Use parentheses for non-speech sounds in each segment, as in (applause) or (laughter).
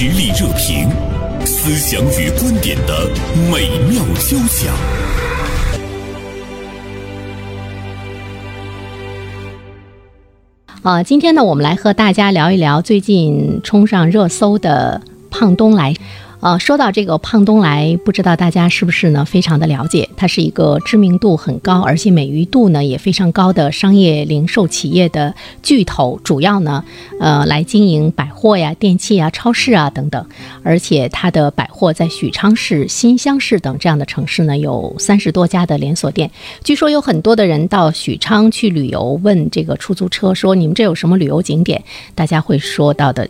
实力热评，思想与观点的美妙交响。啊，今天呢，我们来和大家聊一聊最近冲上热搜的胖东来。呃，说到这个胖东来，不知道大家是不是呢非常的了解？它是一个知名度很高，而且美誉度呢也非常高的商业零售企业的巨头，主要呢，呃，来经营百货呀、电器啊、超市啊等等。而且它的百货在许昌市、新乡市等这样的城市呢有三十多家的连锁店。据说有很多的人到许昌去旅游，问这个出租车说：“你们这有什么旅游景点？”大家会说到的。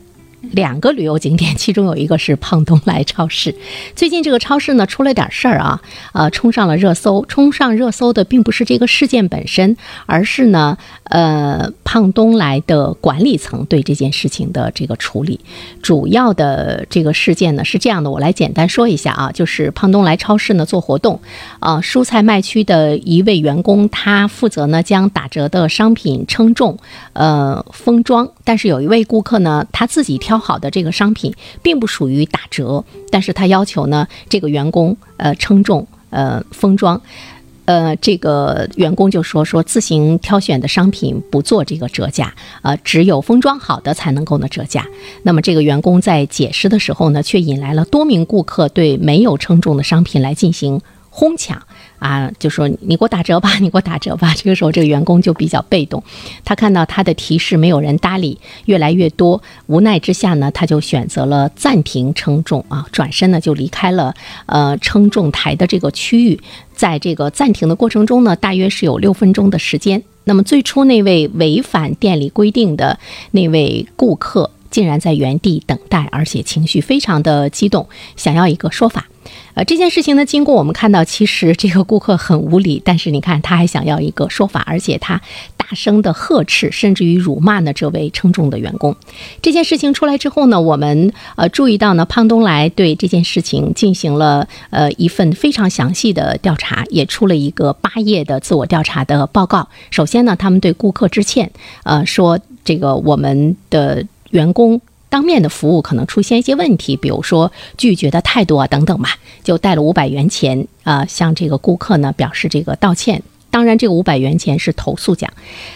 两个旅游景点，其中有一个是胖东来超市。(laughs) 最近这个超市呢出了点事儿啊，呃，冲上了热搜。冲上热搜的并不是这个事件本身，而是呢，呃，胖东来的管理层对这件事情的这个处理。主要的这个事件呢是这样的，我来简单说一下啊，就是胖东来超市呢做活动，啊，蔬菜卖区的一位员工，他负责呢将打折的商品称重，呃，封装。但是有一位顾客呢，他自己挑。好的，这个商品并不属于打折，但是他要求呢，这个员工呃称重呃封装，呃这个员工就说说自行挑选的商品不做这个折价，呃只有封装好的才能够呢折价。那么这个员工在解释的时候呢，却引来了多名顾客对没有称重的商品来进行哄抢。啊，就说你给我打折吧，(laughs) 你给我打折吧。这个时候，这个员工就比较被动，他看到他的提示没有人搭理，越来越多，无奈之下呢，他就选择了暂停称重啊，转身呢就离开了呃称重台的这个区域。在这个暂停的过程中呢，大约是有六分钟的时间。那么最初那位违反店里规定的那位顾客，竟然在原地等待，而且情绪非常的激动，想要一个说法。呃，这件事情呢，经过我们看到，其实这个顾客很无理，但是你看他还想要一个说法，而且他大声的呵斥，甚至于辱骂呢这位称重的员工。这件事情出来之后呢，我们呃注意到呢，胖东来对这件事情进行了呃一份非常详细的调查，也出了一个八页的自我调查的报告。首先呢，他们对顾客致歉，呃，说这个我们的员工。当面的服务可能出现一些问题，比如说拒绝的态度啊等等吧，就带了五百元钱啊，向这个顾客呢表示这个道歉。当然，这个五百元钱是投诉奖。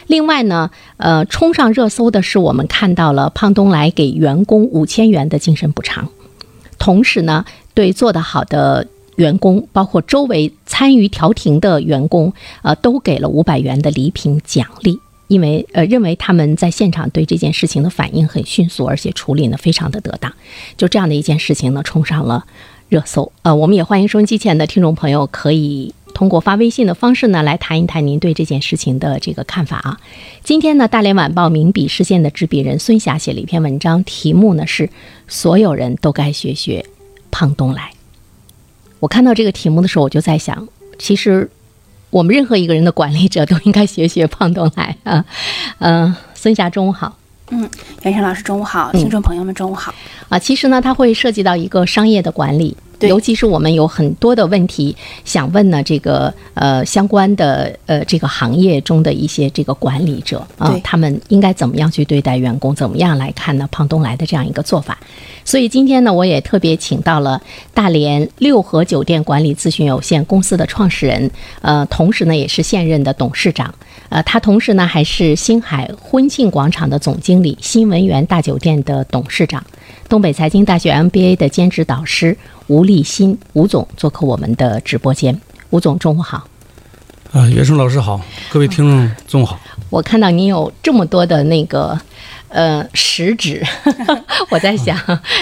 另外呢，呃，冲上热搜的是我们看到了胖东来给员工五千元的精神补偿，同时呢，对做得好的员工，包括周围参与调停的员工，呃，都给了五百元的礼品奖励。因为呃，认为他们在现场对这件事情的反应很迅速，而且处理呢非常的得当，就这样的一件事情呢冲上了热搜。呃，我们也欢迎收音机前的听众朋友可以通过发微信的方式呢来谈一谈您对这件事情的这个看法啊。今天呢，大连晚报名笔视线的执笔人孙霞写了一篇文章，题目呢是“所有人都该学学胖东来”。我看到这个题目的时候，我就在想，其实。我们任何一个人的管理者都应该学学胖东来啊，嗯，孙霞，中午好。嗯，袁生老师，中午好，听众朋友们，中午好。啊，其实呢，它会涉及到一个商业的管理。尤其是我们有很多的问题想问呢，这个呃相关的呃这个行业中的一些这个管理者啊，他们应该怎么样去对待员工？怎么样来看呢？胖东来的这样一个做法。所以今天呢，我也特别请到了大连六合酒店管理咨询有限公司的创始人，呃，同时呢也是现任的董事长，呃，他同时呢还是星海婚庆广场的总经理，新文园大酒店的董事长，东北财经大学 MBA 的兼职导师。吴立新，吴总做客我们的直播间。吴总，中午好。啊，袁生老师好，各位听众中午好。我看到您有这么多的那个呃实指，(laughs) 我在想，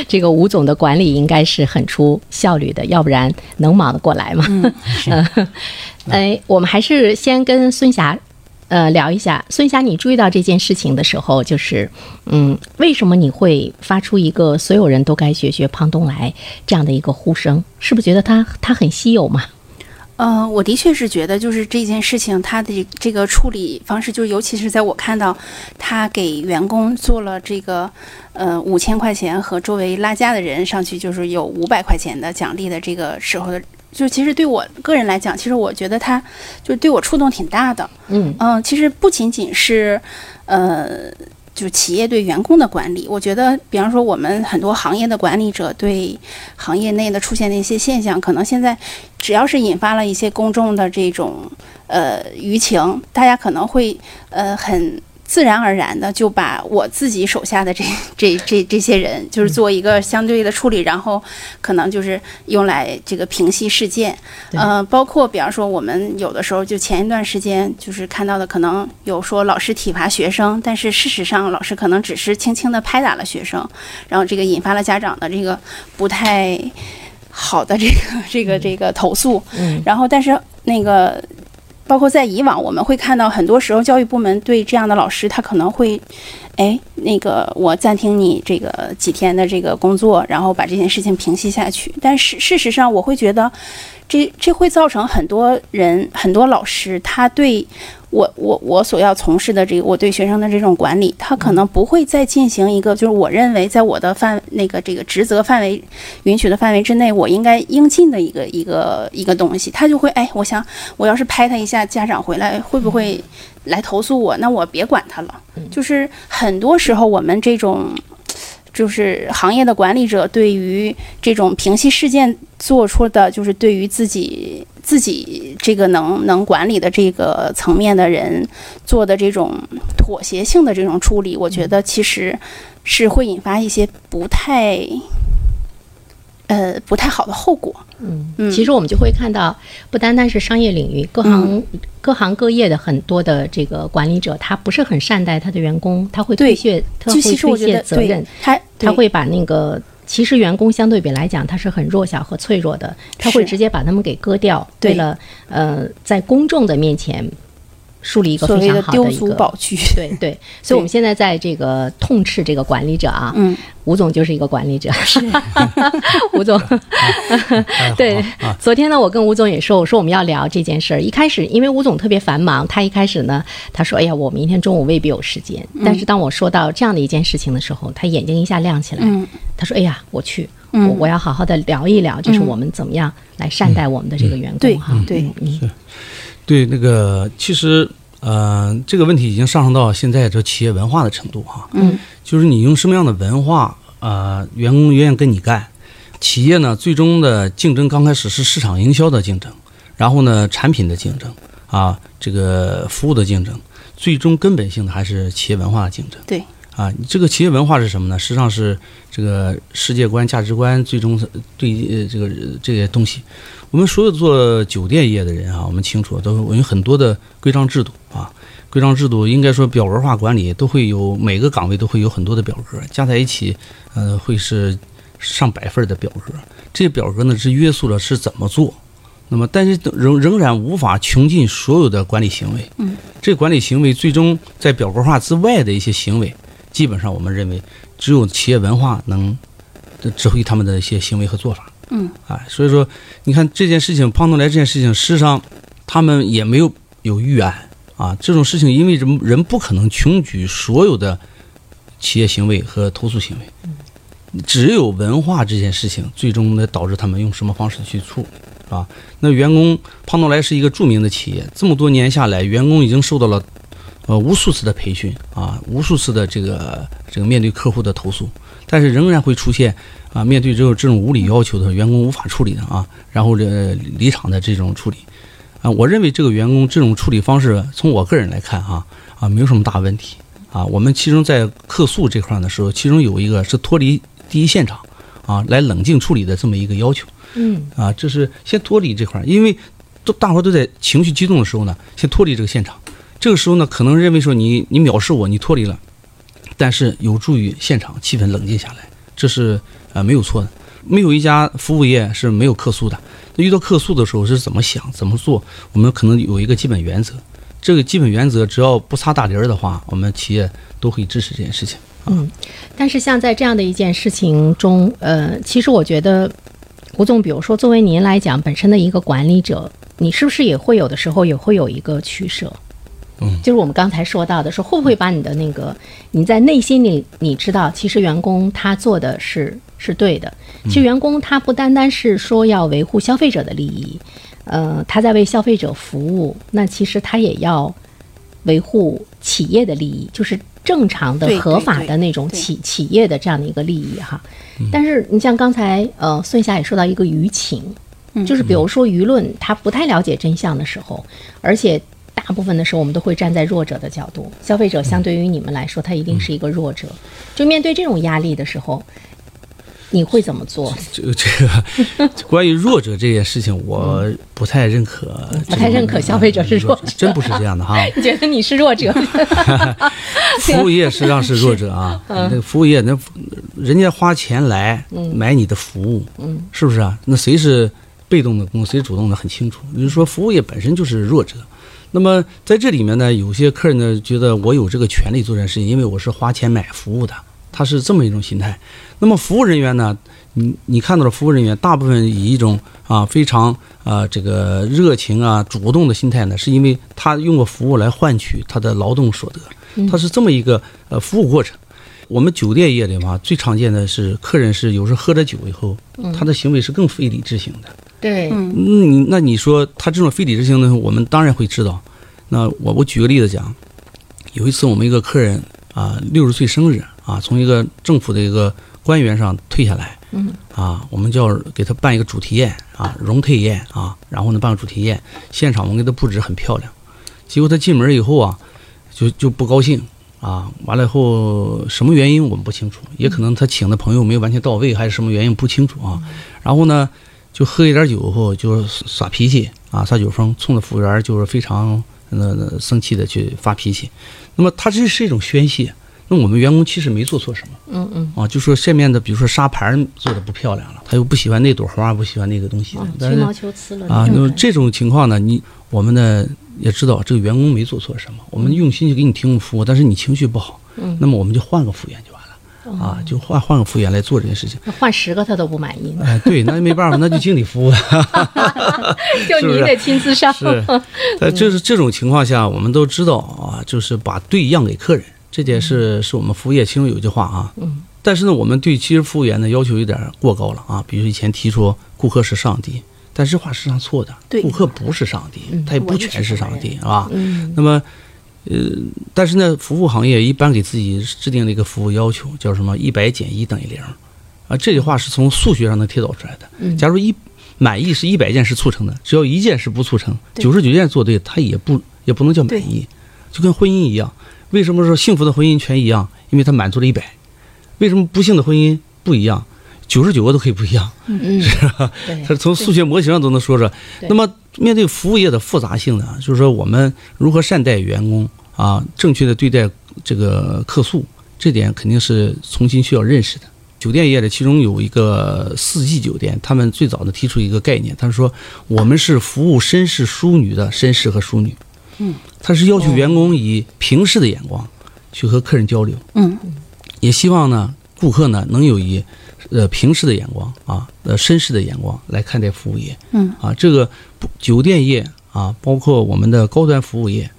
这个吴总的管理应该是很出效率的，要不然能忙得过来吗？嗯，(laughs) 哎，我们还是先跟孙霞。呃，聊一下，孙霞，你注意到这件事情的时候，就是，嗯，为什么你会发出一个所有人都该学学胖东来这样的一个呼声？是不是觉得他他很稀有嘛？呃，我的确是觉得，就是这件事情他的这个处理方式，就是尤其是在我看到他给员工做了这个呃五千块钱和周围拉价的人上去就是有五百块钱的奖励的这个时候的。就其实对我个人来讲，其实我觉得他就对我触动挺大的。嗯嗯，其实不仅仅是，呃，就企业对员工的管理。我觉得，比方说我们很多行业的管理者对行业内的出现的一些现象，可能现在只要是引发了一些公众的这种呃舆情，大家可能会呃很。自然而然的就把我自己手下的这 (laughs) 这这这些人，就是做一个相对的处理，然后可能就是用来这个平息事件。呃，包括比方说我们有的时候就前一段时间就是看到的，可能有说老师体罚学生，但是事实上老师可能只是轻轻的拍打了学生，然后这个引发了家长的这个不太好的这个这个这个投诉。嗯，然后但是那个。包括在以往，我们会看到很多时候，教育部门对这样的老师，他可能会，哎，那个我暂停你这个几天的这个工作，然后把这件事情平息下去。但是事实上，我会觉得，这这会造成很多人、很多老师，他对。我我我所要从事的这个，我对学生的这种管理，他可能不会再进行一个，就是我认为在我的范那个这个职责范围允许的范围之内，我应该应尽的一个一个一个东西，他就会哎，我想我要是拍他一下，家长回来会不会来投诉我？那我别管他了。就是很多时候我们这种。就是行业的管理者对于这种平息事件做出的，就是对于自己自己这个能能管理的这个层面的人做的这种妥协性的这种处理，我觉得其实是会引发一些不太。呃，不太好的后果。嗯，其实我们就会看到，不单单是商业领域，各行各行各业的很多的这个管理者，他不是很善待他的员工，他会推卸，他会推卸责任，他他会把那个，其实员工相对比来讲，他是很弱小和脆弱的，他会直接把他们给割掉，为了呃，在公众的面前。树立一个非常好的一个宝区，对对，(laughs) 所以我们现在在这个痛斥这个管理者啊，嗯，吴总就是一个管理者，是。(laughs) 吴总，(laughs) 对，昨天呢，我跟吴总也说，我说我们要聊这件事儿。一开始，因为吴总特别繁忙，他一开始呢，他说：“哎呀，我明天中午未必有时间。”但是当我说到这样的一件事情的时候，他眼睛一下亮起来，他说：“哎呀，我去，我我要好好的聊一聊，就是我们怎么样来善待我们的这个员工哈。”对，嗯。对，那个其实，呃，这个问题已经上升到现在这企业文化的程度哈。嗯。就是你用什么样的文化，呃，员工愿意跟你干。企业呢，最终的竞争刚开始是市场营销的竞争，然后呢，产品的竞争啊，这个服务的竞争，最终根本性的还是企业文化的竞争。对。啊，这个企业文化是什么呢？实际上是这个世界观、价值观，最终对呃这个这些东西。我们所有做酒店业的人啊，我们清楚，都有很多的规章制度啊。规章制度应该说表格化管理，都会有每个岗位都会有很多的表格，加在一起，呃，会是上百份的表格。这些表格呢是约束了是怎么做，那么但是仍仍然无法穷尽所有的管理行为。嗯，这管理行为最终在表格化之外的一些行为，基本上我们认为只有企业文化能指挥他们的一些行为和做法。嗯，啊，所以说，你看这件事情，胖东来这件事情，事实上，他们也没有有预案啊。这种事情，因为人人不可能穷举所有的企业行为和投诉行为，只有文化这件事情，最终呢导致他们用什么方式去处理啊？那员工胖东来是一个著名的企业，这么多年下来，员工已经受到了呃无数次的培训啊，无数次的这个这个面对客户的投诉，但是仍然会出现。啊，面对这种这种无理要求的员工无法处理的啊，然后这离场的这种处理，啊，我认为这个员工这种处理方式，从我个人来看啊啊，没有什么大问题啊。我们其中在客诉这块的时候，其中有一个是脱离第一现场啊，来冷静处理的这么一个要求。嗯，啊，这是先脱离这块，因为都大伙都在情绪激动的时候呢，先脱离这个现场。这个时候呢，可能认为说你你藐视我，你脱离了，但是有助于现场气氛冷静下来，这是。啊，没有错的，没有一家服务业是没有客诉的。那遇到客诉的时候是怎么想、怎么做？我们可能有一个基本原则，这个基本原则只要不擦大儿的话，我们企业都会支持这件事情。嗯，但是像在这样的一件事情中，呃，其实我觉得，吴总，比如说作为您来讲，本身的一个管理者，你是不是也会有的时候也会有一个取舍？嗯，就是我们刚才说到的，说会不会把你的那个你在内心里你知道，其实员工他做的是。是对的。其实员工他不单单是说要维护消费者的利益，呃，他在为消费者服务，那其实他也要维护企业的利益。就是正常的、合法的那种企企业的这样的一个利益哈。但是你像刚才呃孙霞也说到一个舆情，嗯就是比如说舆论他不太了解真相的时候，而且大部分的时候我们都会站在弱者的角度，消费者相对于你们来说，他一定是一个弱者。就面对这种压力的时候，你会怎么做？这个这个关于弱者这件事情，我不太认可，不太认可消费者是弱者真不是这样的哈。你 (laughs) 觉得你是弱者？(laughs) 服务业实际上是弱者啊，(laughs) 嗯那个服务业那人家花钱来买你的服务，嗯是不是啊？那谁是被动的工，谁主动的很清楚。你就说，服务业本身就是弱者。那么在这里面呢，有些客人呢觉得我有这个权利做这件事情，因为我是花钱买服务的，他是这么一种心态。那么服务人员呢，你你看到的服务人员大部分以一种啊非常啊这个热情啊主动的心态呢，是因为他用过服务来换取他的劳动所得，他是这么一个呃服务过程。我们酒店业里嘛，最常见的是客人是有时候喝着酒以后，他的行为是更非理智型的。对，嗯那你那你说他这种非理智性呢，我们当然会知道。那我我举个例子讲，有一次我们一个客人啊，六十岁生日啊，从一个政府的一个官员上退下来，嗯，啊，我们就要给他办一个主题宴啊，荣退宴啊，然后呢办个主题宴，现场我们给他布置很漂亮，结果他进门以后啊，就就不高兴啊，完了以后什么原因我们不清楚，也可能他请的朋友没有完全到位，还是什么原因不清楚啊，然后呢。就喝一点酒后就耍脾气啊，耍酒疯，冲着服务员就是非常呃呃生气的去发脾气。那么他这是一种宣泄。那我们员工其实没做错什么嗯嗯，啊，就说下面的比如说沙盘做的不漂亮了，他又不喜欢那朵花，不喜欢那个东西哦，但是吹毛求疵了啊，那么这种情况呢，你我们呢也知道这个员工没做错什么，我们用心去给你提供服务，但是你情绪不好，嗯那么我们就换个服务员就完了。啊，就换换个服务员来做这件事情。那换十个他都不满意呢，哎，对，那没办法，那就经理服务。(laughs) (laughs) 就是您不是得亲自上。是，(laughs) 在就是这种情况下，我们都知道啊，就是把对让给客人，这件事是我们服务业其中有一句话啊。嗯。但是呢，我们对其实服务员的要求有点过高了啊。比如以前提出顾客是上帝，但这话实际上错的，对顾客不是上帝，他也不全是上帝啊。嗯那么，呃，但是呢，服务行业一般给自己制定了一个服务要求，叫什么“一百减一等于零”，啊，这句话是从数学上能推导出来的。嗯假如一满意是一百件是促成的，只要一件是不促成，九十九件做对，它也不也不能叫满意，就跟婚姻一样。为什么说幸福的婚姻全一样？因为它满足了一百。为什么不幸的婚姻不一样？九十九个都可以不一样，嗯，对它是从数学模型上都能说着。对那么面对服务业的复杂性呢，就是说我们如何善待员工啊，正确的对待这个客诉，这点肯定是重新需要认识的。酒店业的其中有一个四季酒店，他们最早的提出一个概念，他说我们是服务绅士淑女的绅士和淑女。嗯，他是要求员工以平视的眼光去和客人交流。嗯也希望呢，顾客呢能有以呃平视的眼光啊，呃绅士的眼光来看待服务业嗯啊。这个不酒店业啊，包括我们的高端服务业，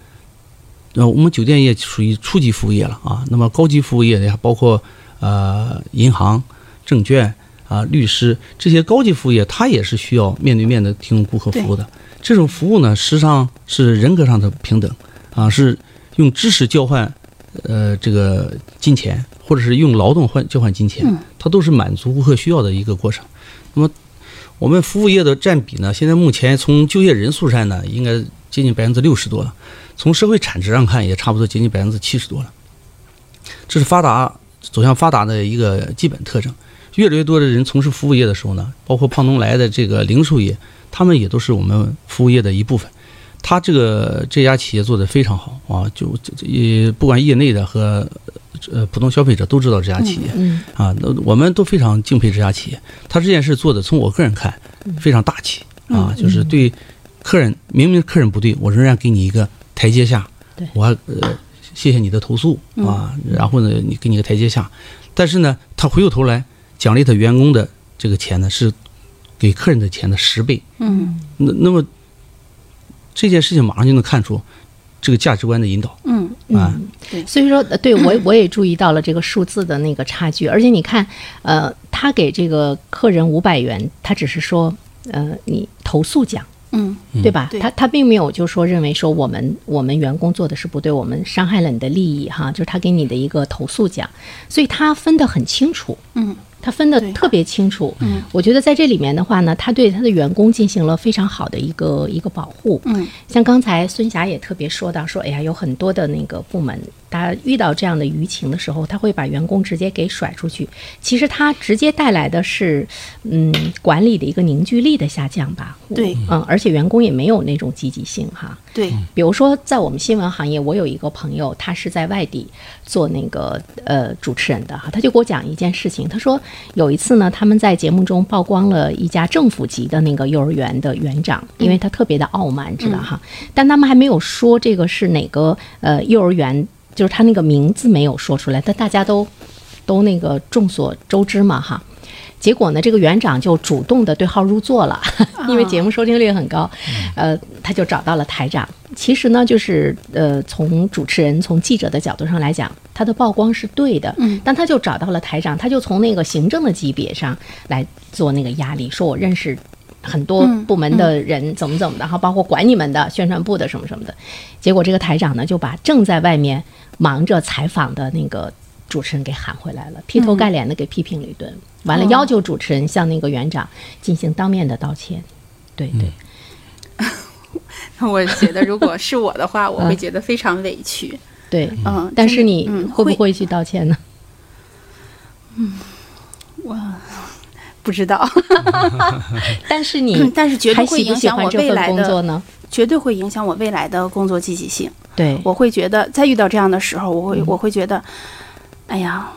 那，我们酒店业属于初级服务业了啊。那么高级服务业呢，包括呃银行、证券啊、律师这些高级服务业，它也是需要面对面的提供顾客服务的。这种服务呢，实际上是人格上的平等啊，是用知识交换呃这个金钱，或者是用劳动换交换金钱嗯，它都是满足顾客需要的一个过程。那么我们服务业的占比呢，现在目前从就业人数上呢，应该接近百分之六十多了；从社会产值上看，也差不多接近百分之七十多了。这是发达走向发达的一个基本特征。越来越多的人从事服务业的时候呢，包括胖东来的这个零售业，他们也都是我们服务业的一部分。他这个这家企业做得非常好啊，就这这也不管业内的和呃普通消费者都知道这家企业。嗯啊，那我们都非常敬佩这家企业。他这件事做的，从我个人看，非常大气啊，就是对客人，明明客人不对，我仍然给你一个台阶下。对我还呃谢谢你的投诉啊，然后呢，你给你个台阶下。但是呢，他回过头来奖励他员工的这个钱呢，是给客人的钱的十倍。嗯那那么这件事情马上就能看出这个价值观的引导嗯啊。所以说，呃对我 (clears throat) 我也注意到了这个数字的那个差距，而且你看，呃，他给这个客人五百元，他只是说，呃，你投诉奖，嗯对吧？对他他并没有就说认为说我们我们员工做的是不对，我们伤害了你的利益哈，就是他给你的一个投诉奖，所以他分得很清楚。嗯他分得特别清楚，嗯，我觉得在这里面的话呢，他对他的员工进行了非常好的一个一个保护，嗯，像刚才孙霞也特别说到说，哎呀，有很多的那个部门，他遇到这样的舆情的时候，他会把员工直接给甩出去。其实他直接带来的是，嗯，管理的一个凝聚力的下降吧。对嗯，而且员工也没有那种积极性哈。对，比如说，在我们新闻行业，我有一个朋友，他是在外地做那个呃主持人的哈，他就给我讲一件事情。他说有一次呢，他们在节目中曝光了一家政府级的那个幼儿园的园长，因为他特别的傲慢，知道哈，但他们还没有说这个是哪个呃幼儿园，就是他那个名字没有说出来，但大家都都那个众所周知嘛哈。结果呢，这个园长就主动的对号入座了，(laughs) 因为节目收听率很高，呃，他就找到了台长。其实呢，就是呃，从主持人、从记者的角度上来讲，他的曝光是对的，嗯，但他就找到了台长，他就从那个行政的级别上来做那个压力，说我认识。很多嗯部门的人怎么怎么的，哈、包括管你们的宣传部的什么什么的，结果这个台长呢就把正在外面忙着采访的那个主持人给喊回来了，劈头盖脸的给批评了一顿，完了哦要求主持人向那个园长进行当面的道歉。对对，(laughs) 我觉得如果是我的话，(laughs) 我会觉得非常委屈。对，嗯，但是你嗯会不会去道歉呢？嗯，我不知道？(laughs) 但是你但是绝不对会影响我未来份工作的，呢？绝对会影响我未来的工作积极性。对，我会觉得，在遇到这样的时候，我嗯会我会觉得，哎呀，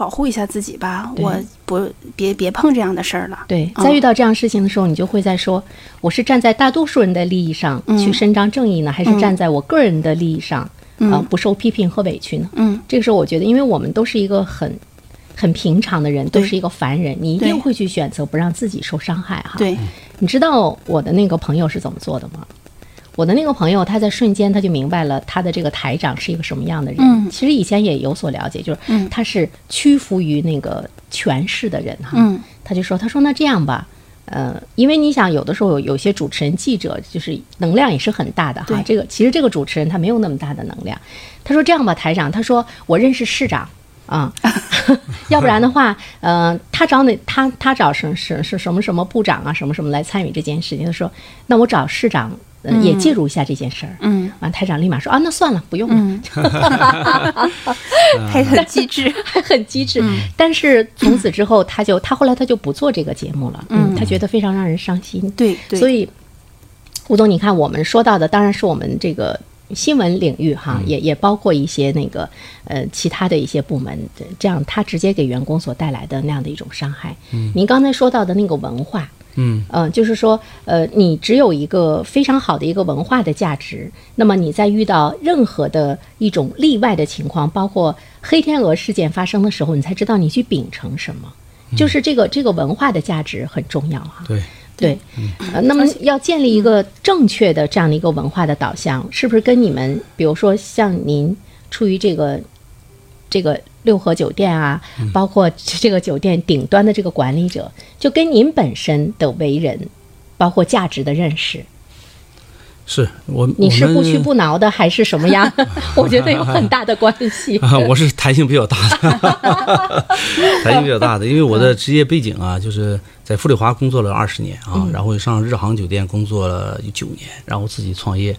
保护一下自己吧，我不别别碰这样的事儿了。对，嗯。在遇到这样事情的时候，你就会在说，我是站在大多数人的利益上嗯。去伸张正义呢，还是嗯。站在我个人的利益上，嗯。呃，不受批评和委屈呢？嗯，这个时候，我觉得，因为我们都是一个很很平常的人，都是一个凡人，你一定会去选择不让自己受伤害哈。对，你知道我的那个朋友是怎么做的吗？我的那个朋友，他在瞬间他就明白了他的这个台长是一个什么样的人。嗯其实以前也有所了解，就是嗯他是屈服于那个权势的人哈。嗯他就说：“他说那这样吧，呃，因为你想有的时候有有些主持人、记者就是能量也是很大的哈。这个其实这个主持人他没有那么大的能量。他说这样吧，台长，他说我认识市长。”啊，(laughs) 要不然的话，呃，他找哪他他找什是是什么什么部长啊，什么什么来参与这件事情。他说，那我找市长、呃也介入一下这件事儿。嗯完，台长立马说啊，那算了，不用了。嗯，(laughs) (laughs) 还很机智。(laughs) 还很机智。嗯但是从此之后，他就他后来他就不做这个节目了。嗯他觉得非常让人伤心。对对，所以，吴总，你看我们说到的当然是我们这个新闻领域哈，嗯也也包括一些那个呃其他的一些部门，这样他直接给员工所带来的那样的一种伤害。嗯，您刚才说到的那个文化。嗯。嗯、就是说，呃，你只有一个非常好的一个文化的价值，那么你在遇到任何的一种例外的情况，包括黑天鹅事件发生的时候，你才知道你去秉承什么，就是这个这个文化的价值很重要哈。对，对，呃，那么要建立一个正确的这样的一个文化的导向，是不是跟你们，比如说像您出于这个这个六合酒店啊，包括这个酒店顶端的这个管理者，就跟您本身的为人，包括价值的认识，是我你是不屈不挠的，还是什么样？(laughs) 我觉得有很大的关系。啊，(laughs) 我是弹性比较大的，(laughs) 弹性比较大的，因为我的职业背景啊，就是在富丽华工作了二十年啊，然后上日航酒店工作了九年，然后自己创业，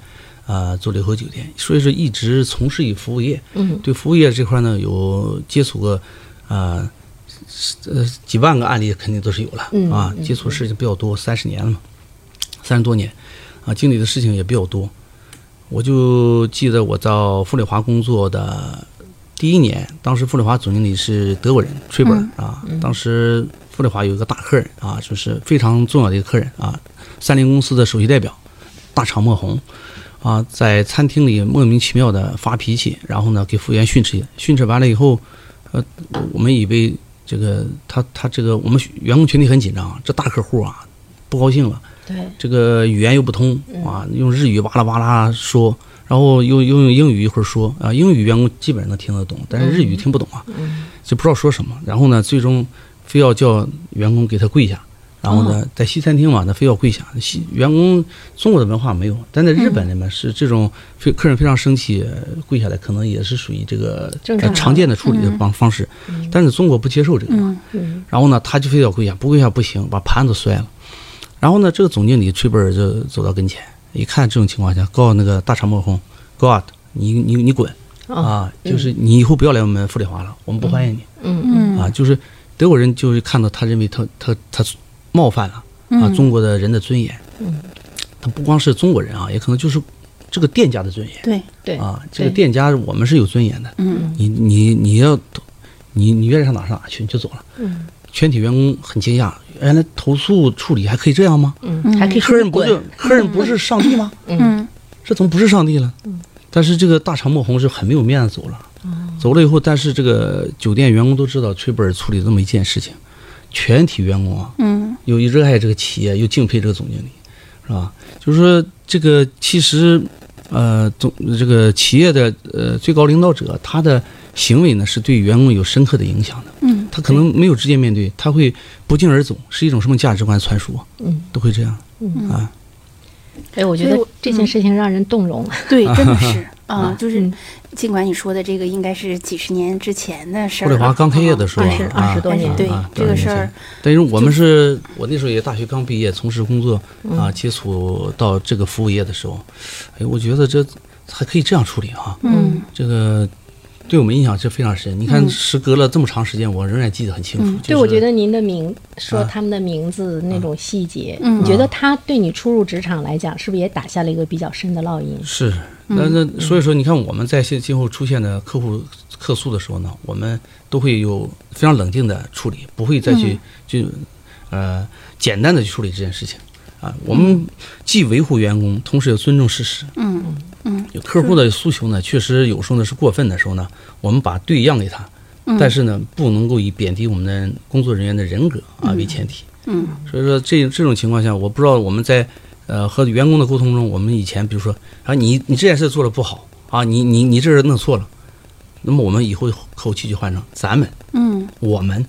呃，做六合酒店，所以说一直从事于服务业。嗯，对服务业这块呢，有接触过，啊，呃几万个案例肯定都是有了、嗯啊，接触事情比较多，三十年了嘛，三十多年，啊，经历的事情也比较多。我就记得我到富丽华工作的第一年，当时富丽华总经理是德国人崔本、啊，当时富丽华有一个大客人啊，就是非常重要的一个客人啊，三菱公司的首席代表，大厂莫红啊，在餐厅里莫名其妙的发脾气，然后呢给服务员训斥，训斥完了以后，呃，我们以为这个他他这个我们员工群体很紧张，这大客户啊不高兴了。对，这个语言又不通啊，用日语哇啦哇啦说，然后又又用英语一会儿说啊，英语员工基本上能听得懂，但是日语听不懂啊，就不知道说什么。然后呢，最终非要叫员工给他跪下，然后呢，在西餐厅嘛，他非要跪下。西员工中国的文化没有，但在日本里面是这种非客人非常生气呃跪下来，可能也是属于这个常见的处理的方方式。但是中国不接受这个嘛，嗯然后呢，他就非要跪下，不跪下不行，把盘子摔了。然后呢，这个总经理崔本儿就走到跟前，一看这种情况下，告诉那个大肠墨红，God，你你你滚哦啊！就是你以后不要来我们富丽华了，我们不欢迎你。嗯嗯啊，就是德国人就是看到他认为他他他冒犯了啊中国的人的尊严，嗯，他不光是中国人啊，也可能就是这个店家的尊严。对，对。啊，这个店家我们是有尊严的，嗯。你你你要你你愿意上哪上哪去，你就走了。嗯。全体员工很惊讶，原来投诉处理还可以这样吗？嗯，还可以客人不是滚。客人不是上帝吗？嗯。这怎么不是上帝了？嗯。但是这个大肠墨红是很没有面子走了，走了以后，但是这个酒店员工都知道崔本处理这么一件事情，全体员工啊，嗯又热爱这个企业，又敬佩这个总经理，是吧？就是说，这个其实，呃，总这个企业的呃最高领导者，他的行为呢是对员工有深刻的影响的。嗯他可能没有直接面对，他会不胫而走，是一种什么价值观传输，嗯，都会这样。嗯啊，哎，我觉得这件事情让人动容。对，真的是 (laughs) 啊，就是嗯尽管你说的这个应该是几十年之前的事儿了，霍丽华刚开业的时候二十啊，二十多年对啊这个事儿，但是我们是我那时候也大学刚毕业，从事工作啊，接触到这个服务业的时候，哎，我觉得这还可以这样处理啊，嗯这个对我们印象是非常深。你看，时隔了这么长时间，我仍然记得很清楚。就是对，我觉得您的名说啊他们的名字那种细节，嗯你觉得他对你初入职场来讲，是不是也打下了一个比较深的烙印？是，那那所以说，你看我们在现今后出现的客户客诉的时候呢，我们都会有非常冷静的处理，不会再去就呃简单的去处理这件事情啊。我们既维护员工，同时又尊重事实。嗯嗯有客户的诉求呢，确实有时候呢是过分的时候呢，我们把对让给他，嗯但是呢，不能够以贬低我们的工作人员的人格啊为前提。嗯所以说这这种情况下，我不知道我们在呃和员工的沟通中，我们以前比如说啊你你这件事做的不好啊，你你你这是弄错了，那么我们以后口气就换成咱们嗯我们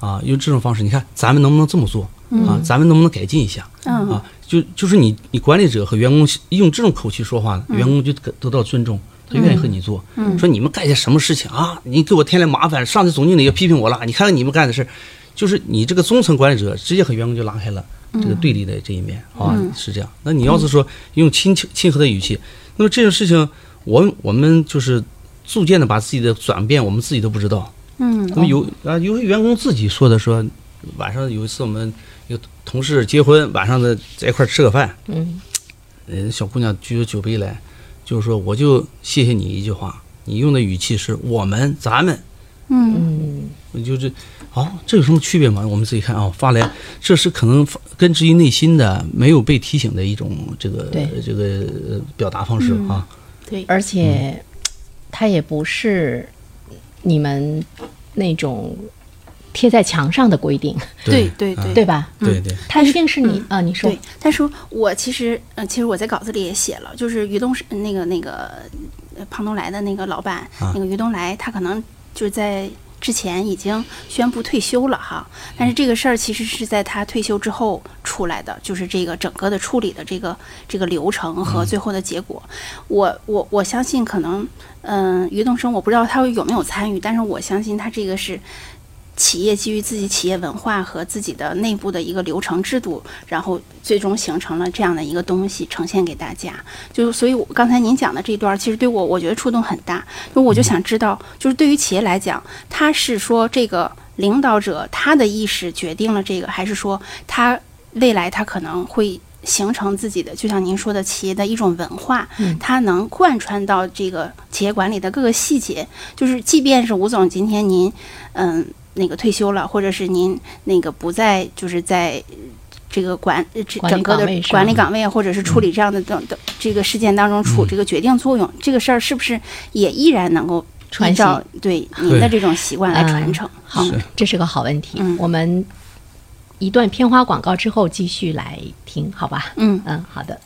啊，用这种方式，你看咱们能不能这么做啊？咱们能不能改进一下嗯啊？就就是你你管理者和员工用这种口气说话，员工就得得到尊重。他愿意和你做，说你们干些什么事情啊？你给我添来麻烦，上次总经理也批评我了。你看看你们干的事，就是你这个中层管理者直接和员工就拉开了这个对立的这一面啊，是这样。那你要是说用亲亲亲和的语气，那么这种事情，我我们就是逐渐的把自己的转变，我们自己都不知道。嗯那么有啊，有些员工自己说的说，晚上有一次我们有同事结婚，晚上的在一块儿吃个饭，嗯，人，小姑娘举着酒杯来，就是说我就谢谢你一句话，你用的语气是我们咱们，嗯。我就是哦，这有什么区别吗？我们自己看啊、发来，这是可能发根植于内心的，没有被提醒的一种这个这个呃表达方式啊。对，而且它也不是你们那种贴在墙上的规定，对对对对。吧？对对，它一定是你啊，你说。对，但是我其实呃，其实我在稿子里也写了，就是于东是那个那个呃胖东来的那个老板，啊。那个于东来，他可能就是在之前已经宣布退休了哈，但是这个事儿其实是在他退休之后出来的，就是这个整个的处理的这个这个流程和最后的结果，我我我相信可能嗯、于东升我不知道他有没有参与，但是我相信他这个是。企业基于自己企业文化和自己的内部的一个流程制度，然后最终形成了这样的一个东西呈现给大家。就所以，我刚才您讲的这段，其实对我我觉得触动很大。就我就想知道，就是对于企业来讲，他是说这个领导者他的意识决定了这个，还是说他未来他可能会形成自己的，就像您说的企业的一种文化，它能贯穿到这个企业管理的各个细节。就是即便是吴总今天您，嗯。那个退休了，或者是您那个不再，就是在这个管整个的管理岗位啊，或者是处理这样的等等这个事件当中处这个决定作用，这个事儿是不是也依然能够传依照承对您的这种习惯来传承？好，这是个好问题。嗯我们一段片花广告之后继续来听，好吧？嗯。嗯，好的。